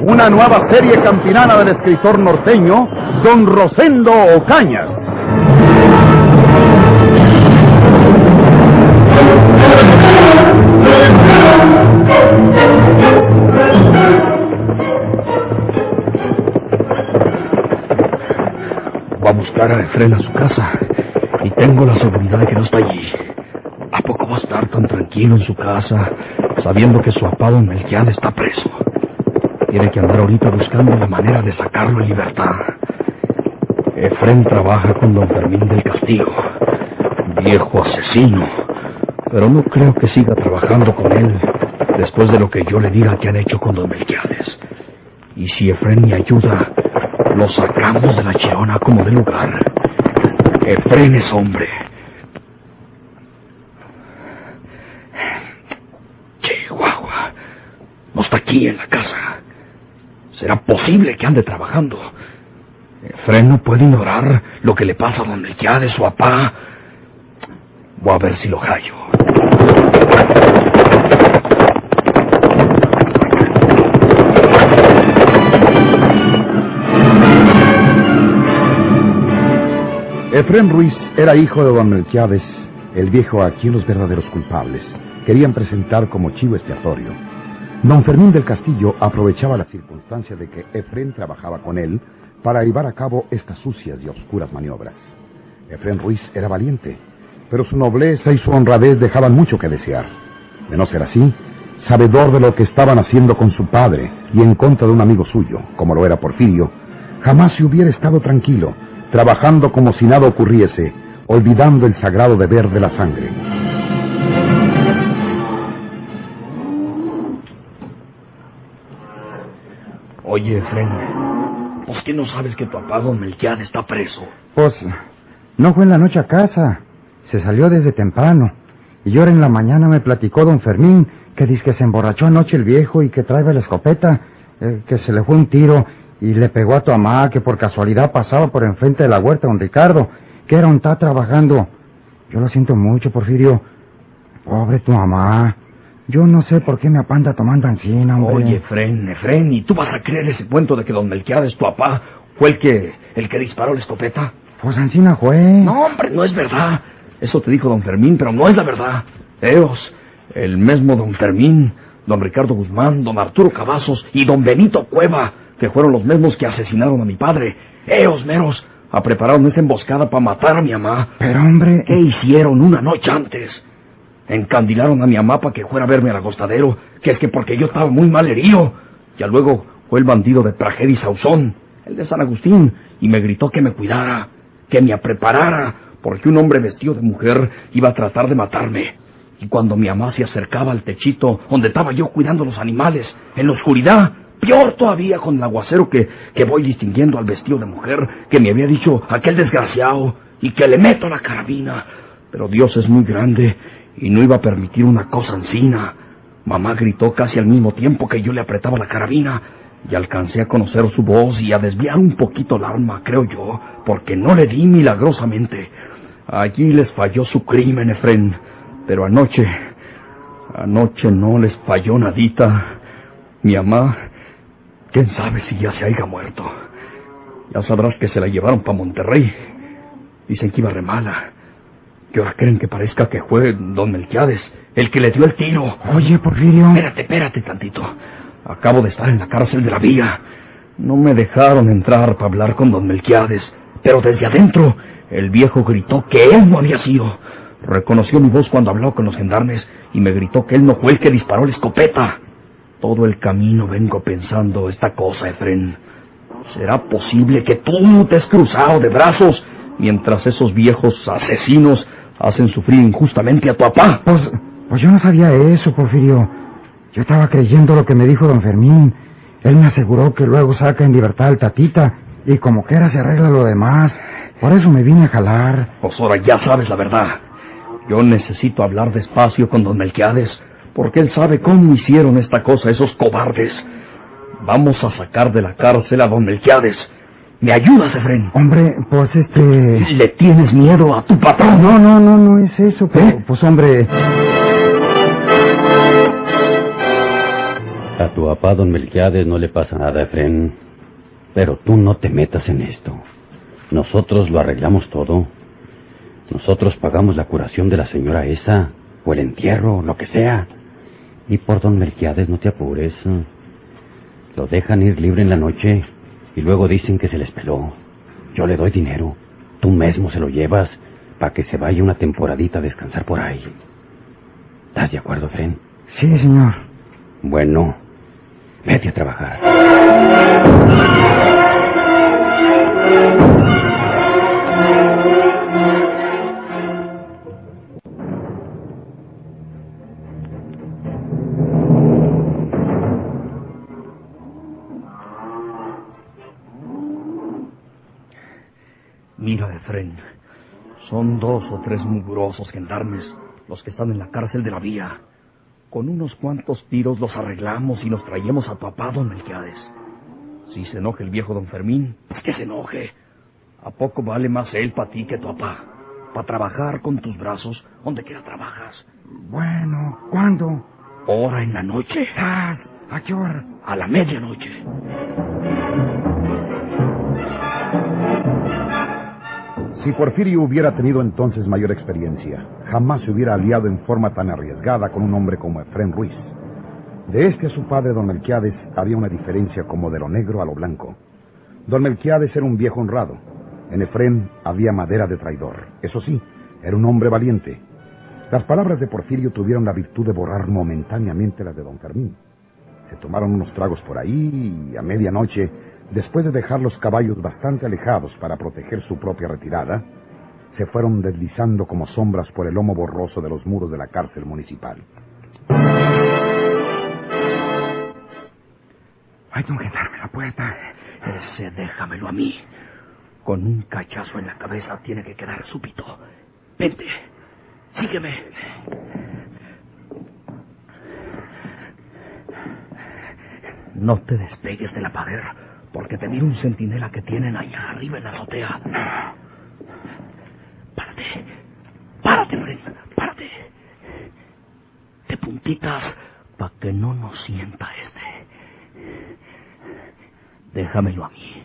Una nueva serie campinana del escritor norteño, Don Rosendo Ocaña. Va a buscar a Efren a su casa y tengo la seguridad de que no está allí. ¿A poco va a estar tan tranquilo en su casa sabiendo que su papá don Melquiad está preso? Tiene que andar ahorita buscando la manera de sacarlo en libertad. Efren trabaja con don Fermín del Castillo, viejo asesino, pero no creo que siga trabajando con él después de lo que yo le diga que han hecho con don Melquiades. Y si Efren me ayuda, lo sacamos de la chirona como de lugar. Efren es hombre. Chihuahua. No está en la casa. ¿Será posible que ande trabajando? Efren no puede ignorar lo que le pasa a don Melquiades, su papá. Voy a ver si lo hallo. Efrén Ruiz era hijo de don Melquiades, el viejo a quien los verdaderos culpables querían presentar como chivo expiatorio. Don Fermín del Castillo aprovechaba la circunstancia de que Efrén trabajaba con él para llevar a cabo estas sucias y oscuras maniobras. Efrén Ruiz era valiente, pero su nobleza y su honradez dejaban mucho que desear. De no ser así, sabedor de lo que estaban haciendo con su padre y en contra de un amigo suyo, como lo era Porfirio, jamás se hubiera estado tranquilo, trabajando como si nada ocurriese, olvidando el sagrado deber de la sangre. Oye, Efren, ¿por qué no sabes que tu papá don Melquiad está preso? Pues no fue en la noche a casa. Se salió desde temprano. Y ahora en la mañana me platicó don Fermín que dice que se emborrachó anoche el viejo y que trae la escopeta, eh, que se le fue un tiro y le pegó a tu mamá que por casualidad pasaba por enfrente de la huerta don Ricardo, que era un está trabajando. Yo lo siento mucho, Porfirio. Pobre tu mamá. Yo no sé por qué me apanda tomando encina, hombre. Oye, Efren, Efren, ¿y tú vas a creer ese cuento de que don Melquiades, tu papá, fue el que, el que disparó la escopeta? Pues encina fue. No, hombre, no es verdad. Eso te dijo don Fermín, pero no es la verdad. Eos, el mismo don Fermín, don Ricardo Guzmán, don Arturo Cavazos y don Benito Cueva, que fueron los mismos que asesinaron a mi padre. Eos, meros, a prepararon esa emboscada para matar a mi mamá. Pero, hombre... ¿Qué hicieron una noche antes? Encandilaron a mi mamá para que fuera a verme al acostadero, que es que porque yo estaba muy mal herido. Ya luego fue el bandido de Prajer y Sauzón, el de San Agustín, y me gritó que me cuidara, que me preparara, porque un hombre vestido de mujer iba a tratar de matarme. Y cuando mi mamá se acercaba al techito donde estaba yo cuidando los animales, en la oscuridad, peor todavía con el aguacero que, que voy distinguiendo al vestido de mujer que me había dicho aquel desgraciado, y que le meto la carabina. Pero Dios es muy grande y no iba a permitir una cosa encina. Mamá gritó casi al mismo tiempo que yo le apretaba la carabina y alcancé a conocer su voz y a desviar un poquito el alma, creo yo, porque no le di milagrosamente. Allí les falló su crimen, Efren, pero anoche, anoche no les falló nadita. Mi mamá, quién sabe si ya se haya muerto. Ya sabrás que se la llevaron para Monterrey. Dicen que iba re mala. ¿Qué ahora creen que parezca que fue don Melquiades el que le dio el tiro? Oye, Porfirio. Espérate, espérate tantito. Acabo de estar en la cárcel de la vía. No me dejaron entrar para hablar con don Melquiades, pero desde adentro el viejo gritó que él no había sido. Reconoció mi voz cuando habló con los gendarmes y me gritó que él no fue el que disparó la escopeta. Todo el camino vengo pensando esta cosa, Efren. ¿Será posible que tú te has cruzado de brazos mientras esos viejos asesinos hacen sufrir injustamente a tu papá? Pues, pues yo no sabía eso, Porfirio. Yo estaba creyendo lo que me dijo don Fermín. Él me aseguró que luego saca en libertad al tatita y como quiera se arregla lo demás. Por eso me vine a jalar. Pues ahora ya sabes la verdad. Yo necesito hablar despacio con don Melquiades, porque él sabe cómo hicieron esta cosa esos cobardes. Vamos a sacar de la cárcel a don Melquiades. ¿Me ayudas, Efren? Hombre, pues este... ¿Le tienes miedo a tu patrón? No, no, no, no es eso, pero... ¿Eh? Pues hombre... A tu papá, don Melquiades, no le pasa nada, Efren. Pero tú no te metas en esto. Nosotros lo arreglamos todo. Nosotros pagamos la curación de la señora esa, o el entierro, lo que sea. Y por don Melquiades no te apures. Lo dejan ir libre en la noche y luego dicen que se les peló. Yo le doy dinero. Tú mismo se lo llevas para que se vaya una temporadita a descansar por ahí. ¿Estás de acuerdo, Fren? Sí, señor. Bueno, vete a trabajar. Son dos o tres mugrosos gendarmes los que están en la cárcel de la vía. Con unos cuantos tiros los arreglamos y nos traemos a tu papá, don Melquiades. Si se enoje el viejo don Fermín, pues que se enoje. ¿A poco vale más él para ti que tu papá? Para trabajar con tus brazos donde quiera trabajas. Bueno, ¿cuándo? Hora en la noche. ¿A qué hora? A la medianoche. Si Porfirio hubiera tenido entonces mayor experiencia, jamás se hubiera aliado en forma tan arriesgada con un hombre como Efrén Ruiz. De este a su padre, don Melquiades, había una diferencia como de lo negro a lo blanco. Don Melquiades era un viejo honrado. En Efrén había madera de traidor. Eso sí, era un hombre valiente. Las palabras de Porfirio tuvieron la virtud de borrar momentáneamente las de don Fermín. Se tomaron unos tragos por ahí y a medianoche después de dejar los caballos bastante alejados para proteger su propia retirada, se fueron deslizando como sombras por el lomo borroso de los muros de la cárcel municipal. Hay gendarme en la puerta. Ese déjamelo a mí. Con un cachazo en la cabeza tiene que quedar súbito. Vente, sígueme. No te despegues de la pared, porque te mira un centinela que tienen allá arriba en la azotea. Párate, párate, Fred, párate. De puntitas, para que no nos sienta este. Déjamelo a mí.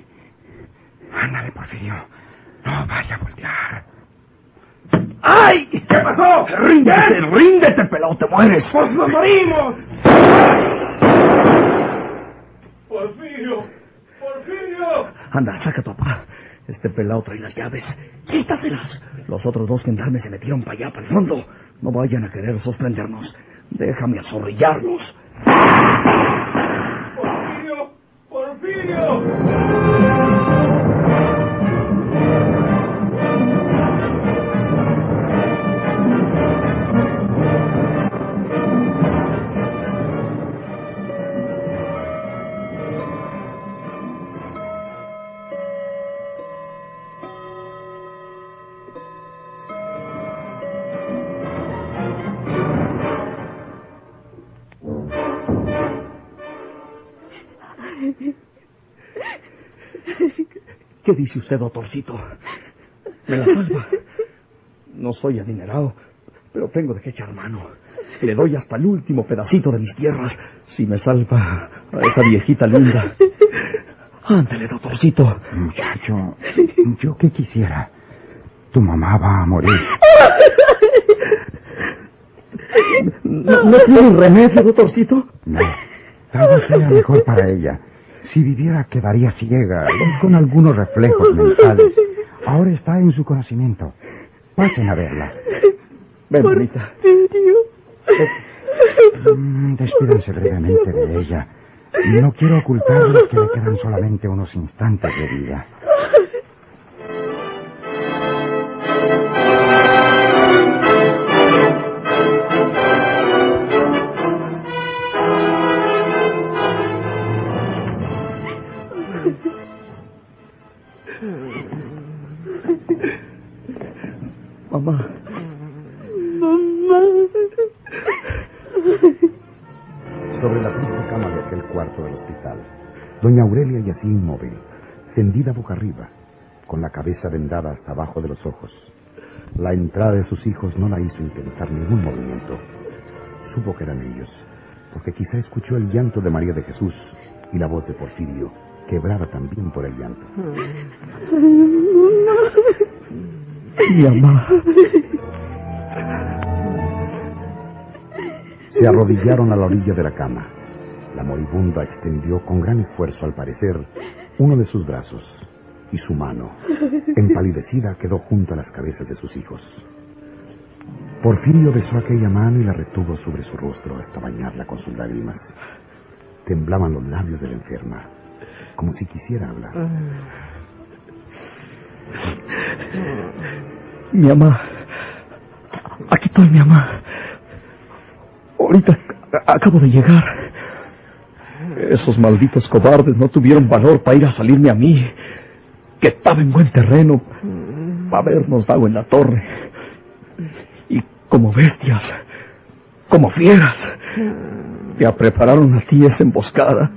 Ándale, Porfirio. No vaya a voltear. ¡Ay! ¿Qué pasó? ¡Ríndete, ríndete, pelado, te mueres! ¡Pues nos morimos! ¡Porfirio! ¡Porfirio! Anda, saca a tu papá. Este pelado trae las llaves. Quítatelas. Los otros dos gendarmes se metieron para allá, para el fondo. No vayan a querer sorprendernos. Déjame azorrillarlos. Dice usted, doctorcito? ¿Me la salva? No soy adinerado, pero tengo de qué echar mano. Le doy hasta el último pedacito de mis tierras si me salva a esa viejita linda. Ándale, doctorcito. Muchacho, yo qué quisiera. Tu mamá va a morir. ¿No, no tiene remedio, doctorcito? No, tal vez sea mejor para ella. Si viviera quedaría ciega y con algunos reflejos mentales. Ahora está en su conocimiento. Pasen a verla. Ven, bonita. Mm, Despídanse brevemente de ella. No quiero ocultarles que le quedan solamente unos instantes de vida. Doña Aurelia yacía inmóvil, tendida boca arriba, con la cabeza vendada hasta abajo de los ojos. La entrada de sus hijos no la hizo intentar ningún movimiento. Supo que eran ellos, porque quizá escuchó el llanto de María de Jesús y la voz de Porfirio, quebrada también por el llanto. Mi mamá. Se arrodillaron a la orilla de la cama. La moribunda extendió con gran esfuerzo, al parecer, uno de sus brazos y su mano, empalidecida, quedó junto a las cabezas de sus hijos. Porfirio besó aquella mano y la retuvo sobre su rostro hasta bañarla con sus lágrimas. Temblaban los labios de la enferma, como si quisiera hablar. Mi mamá. Aquí estoy, mi mamá. Ahorita acabo de llegar. Esos malditos cobardes no tuvieron valor para ir a salirme a mí, que estaba en buen terreno, para habernos dado en la torre. Y como bestias, como fieras, te prepararon a ti esa emboscada.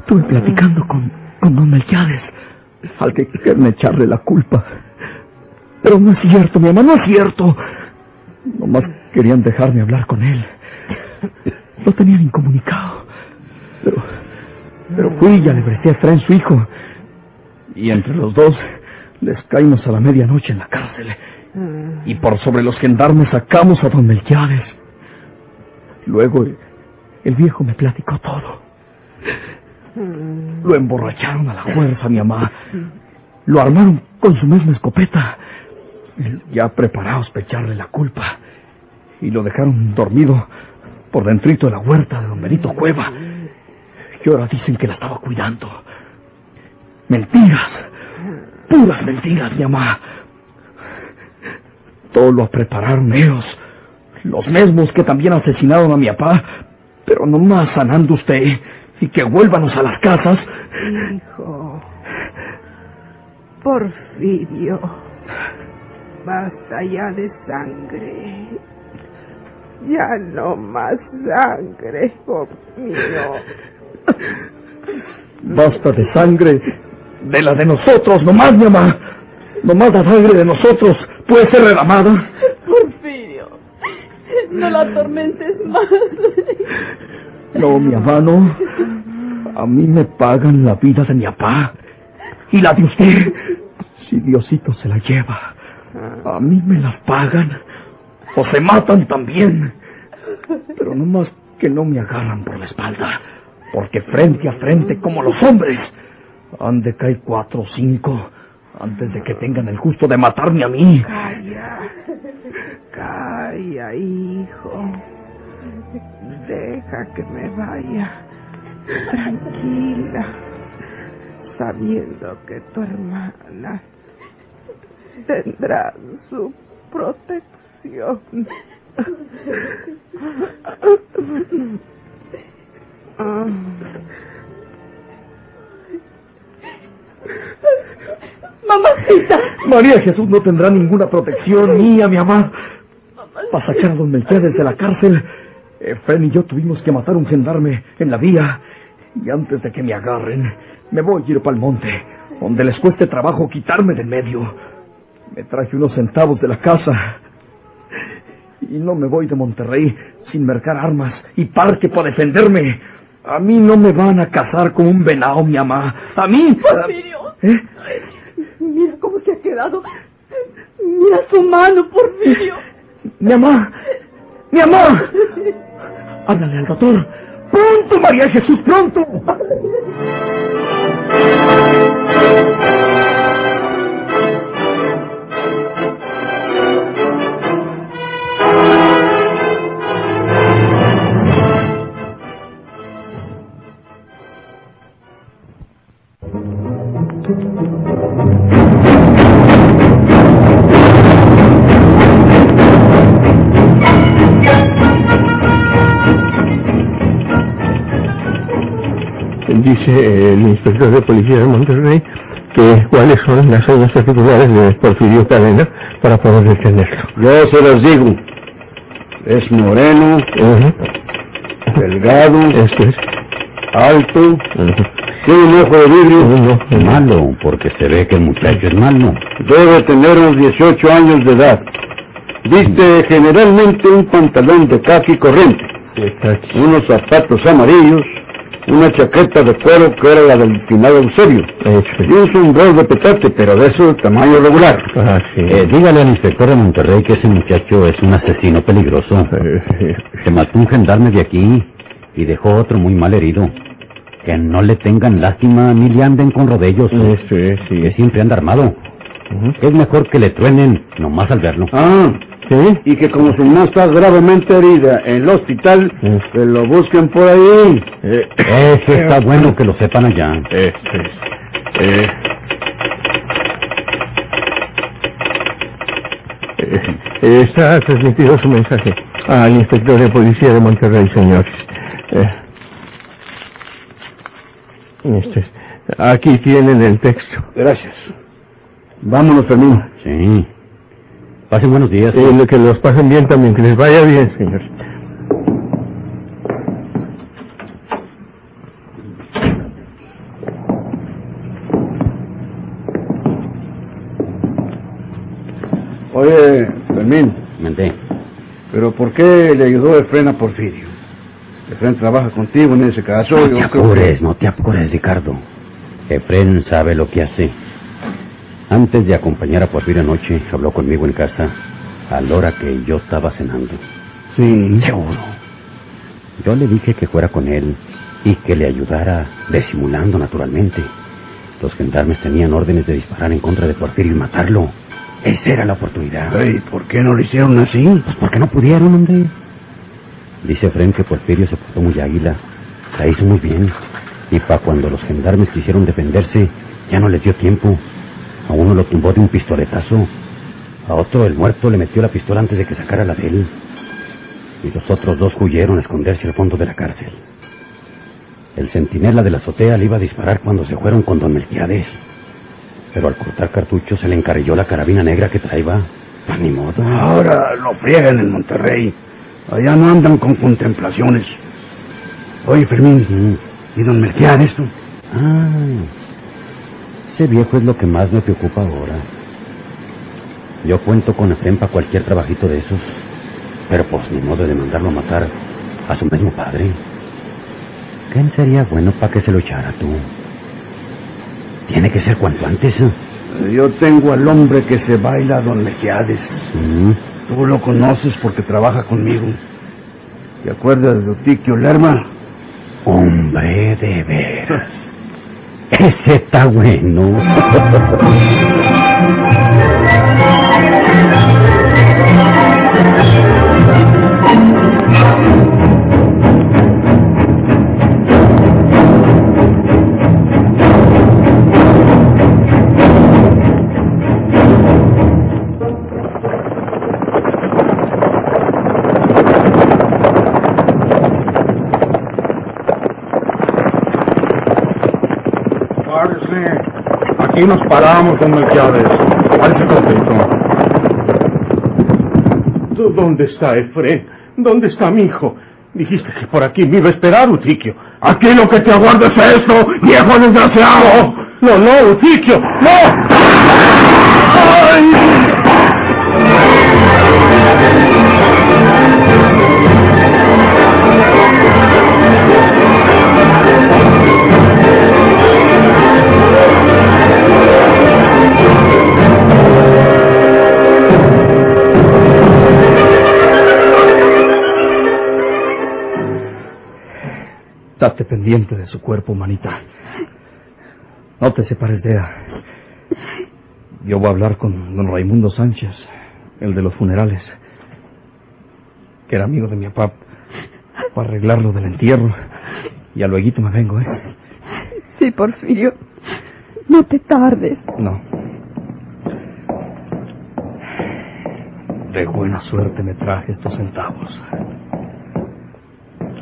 Estuve platicando con, con don Melquiades, al que quieren echarle la culpa. Pero no es cierto, mi mamá, no es cierto. Nomás querían dejarme hablar con él. Lo tenían incomunicado. Pero, pero fui y ya le presté a su hijo. Y entre los dos les caímos a la medianoche en la cárcel. Y por sobre los gendarmes sacamos a don Melquiades. Luego el viejo me platicó todo. Lo emborracharon a la fuerza, mi mamá. Lo armaron con su misma escopeta. Ya preparados para echarle la culpa. Y lo dejaron dormido por dentrito de la huerta de don Benito Cueva. Y ahora dicen que la estaba cuidando. Mentiras. Puras mentiras, mi mamá. Todo lo prepararon ellos. Los mismos que también asesinaron a mi papá. Pero nomás sanando usted. Y que vuélvanos a las casas. Hijo. Porfirio. Basta ya de sangre. Ya no más sangre, hijo mío. Basta de sangre. De la de nosotros, nomás, mi mamá. Nomás la sangre de nosotros puede ser derramada. Porfirio, no la atormentes más. No, mi mamá, no. A mí me pagan la vida de mi papá. Y la de usted. Si Diosito se la lleva. A mí me las pagan. O se matan también. Pero nomás que no me agarran por la espalda. Porque frente a frente, como los hombres, han de caer cuatro o cinco antes de que tengan el gusto de matarme a mí. Calla. Calla, hijo. Deja que me vaya. Tranquila. Sabiendo que tu hermana tendrá su protección. Ah. Mamacita. María Jesús no tendrá ninguna protección mía, mi mamá. Para sacar a don Melquiades de la cárcel, Efren y yo tuvimos que matar a un gendarme en la vía. Y antes de que me agarren, me voy a ir para el monte, donde les cueste trabajo quitarme de en medio. Me traje unos centavos de la casa. Y no me voy de Monterrey sin mercar armas y parque para defenderme. A mí no me van a casar con un venado, mi mamá. A mí... Porfirio. ¿Eh? Mira cómo se ha quedado. Mira su mano, Porfirio. Mi mamá, mi mamá. Háblale al doctor. Pronto, María Jesús, pronto. Inspector de policía de Monterrey que, cuáles son las señas particulares de Porfirio Cadena para poder detenerlo. Yo se los digo. Es moreno, Ujú. delgado, Esto es. alto, Ujú. tiene un ojo de vidrio. Uno, Es malo, porque se ve que el muchacho es malo. Debe tener unos 18 años de edad. Viste generalmente un pantalón de caqui corriente, unos zapatos amarillos, una chaqueta de cuero que era la del finado Eusebio, Eso y un sombrero de petate, pero de eso tamaño regular. Ah, sí. Eh, dígale al inspector de Monterrey que ese muchacho es un asesino peligroso. Se mató un gendarme de aquí y dejó otro muy mal herido. Que no le tengan lástima ni le anden con rodellos. Sí. Que siempre anda armado. Es mejor que le truenen nomás al verlo. Ah, ¿Sí? y que como su mamá está gravemente herida en el hospital, que lo busquen por ahí. Eh, Eso está bueno que lo sepan allá. Eso es. Eh, eh, está transmitido su mensaje al inspector de policía de Monterrey, señores. Eh, este es- aquí tienen el texto. Gracias. Vámonos, Fermín. Sí. Pasen buenos días. Eh, que los pasen bien también, que les vaya bien, señores. Oye, Fermín, Mandé. ¿pero por qué le ayudó Efren a Porfirio? Efren trabaja contigo en ese caso. No te que- apures, no te apures, Ricardo. Efren sabe lo que hace. Antes de acompañar a Porfirio anoche, habló conmigo en casa a la hora que yo estaba cenando. Sí. Seguro. Yo le dije que fuera con él y que le ayudara disimulando naturalmente. Los gendarmes tenían órdenes de disparar en contra de Porfirio y matarlo. Esa era la oportunidad. ¿por qué no lo hicieron así? Pues porque no pudieron, hombre. Dice Fren que Porfirio se portó muy águila. La hizo muy bien. Y para cuando los gendarmes quisieron defenderse, ya no les dio tiempo. A uno lo tumbó de un pistoletazo. A otro, el muerto, le metió la pistola antes de que sacara la de él. Y los otros dos huyeron a esconderse al fondo de la cárcel. El centinela de la azotea le iba a disparar cuando se fueron con don Melquiades. Pero al cortar cartucho se le encarrilló la carabina negra que traía. Pues ni modo. Ahora lo friegan en Monterrey. Allá no andan con contemplaciones. Oye, Fermín. ¿y don Melquiades? Ah, ese viejo es lo que más me preocupa ahora. Yo cuento con Efren para cualquier trabajito de esos, pero pues ni modo de mandarlo a matar a su mismo padre. ¿Quién sería bueno para que se lo echara tú? Tiene que ser cuanto antes. ¿eh? Yo tengo al hombre que se baila don Melquiades. Mm, Tú lo conoces porque trabaja conmigo. ¿Te acuerdas de Otiquio Lerma? Hombre, de veras. Ese está bueno. Aquí nos paramos, don Melquiades. Parece contento. ¿Dó- ¿Dónde está Efren? ¿Dónde está mi hijo? Dijiste que por aquí me iba a esperar, Utiquio. Aquí lo que te aguarda es esto, viejo desgraciado. No, no, Utiquio, no. Pendiente de su cuerpo, manita. No te separes de ella. Yo voy a hablar con don Raimundo Sánchez, el de los funerales, que era amigo de mi papá, para arreglar lo del entierro. Y a luego me vengo, ¿eh? Sí, Porfirio. No te tardes. No. De buena suerte me traje estos centavos.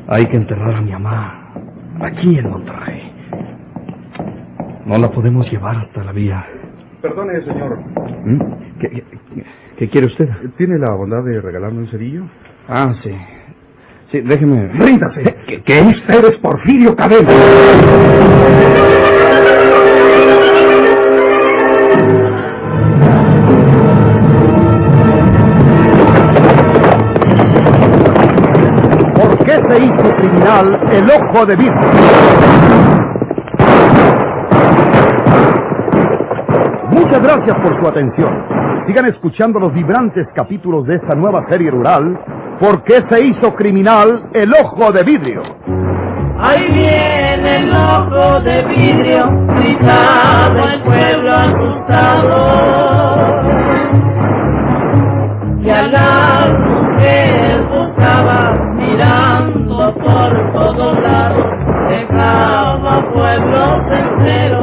Hay que enterrar a mi mamá aquí en Monterrey. No la podemos llevar hasta la vía. Perdone, señor. ¿Mm? ¿Qué, qué, qué quiere usted? ¿Tiene la bondad de regalarme un cerillo? Ah, sí. Sí, déjeme. ¡Ríndase! ¿Qué? qué? Usted es Porfirio Cadena. El ojo de vidrio? Muchas gracias por su atención. Sigan escuchando los vibrantes capítulos de esta nueva serie rural. ¿Por qué se hizo criminal el ojo de vidrio? Ahí viene el ojo de vidrio, gritaba el pueblo asustado. Y a dejaba